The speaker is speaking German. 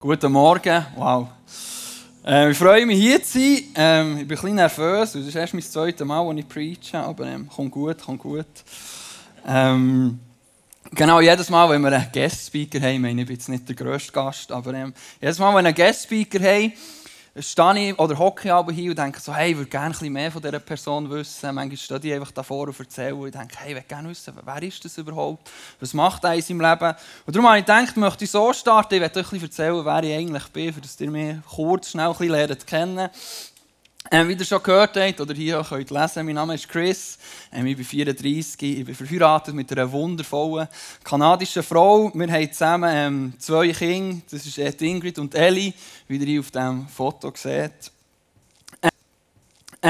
Guten Morgen, wow. Ähm, ich freue mich hier zu sein. Ähm, ich bin ein bisschen nervös, das ist erst mein zweites Mal, als ich preache, aber ähm, kommt gut, kommt gut. Ähm, genau, jedes Mal, wenn wir einen Guest-Speaker haben, ich meine, ich bin jetzt nicht der grösste Gast, aber ähm, jedes Mal, wenn wir einen Guest-Speaker haben, stehe ich oder hocke aber hier und denke so, hey, ich würde gerne ein bisschen mehr von dieser Person wissen. Manchmal stehe ich einfach davor und erzähle und denke, hey, ich würde gerne wissen, wer ist das überhaupt? Was macht er in seinem Leben? Und darum habe ich gedacht, möchte ich so starten, ich werde euch ein bisschen erzählen, wer ich eigentlich bin, dass ihr mich kurz, schnell ein bisschen lernt kennen. Ähm, wie ihr schon gehört habt oder hier könnt lesen, mein Name ist Chris, ähm, ich bin 34, ich bin verheiratet mit einer wundervollen kanadischen Frau. Wir haben zusammen ähm, zwei Kinder, das ist Ingrid und Ellie, wie ihr hier auf diesem Foto seht.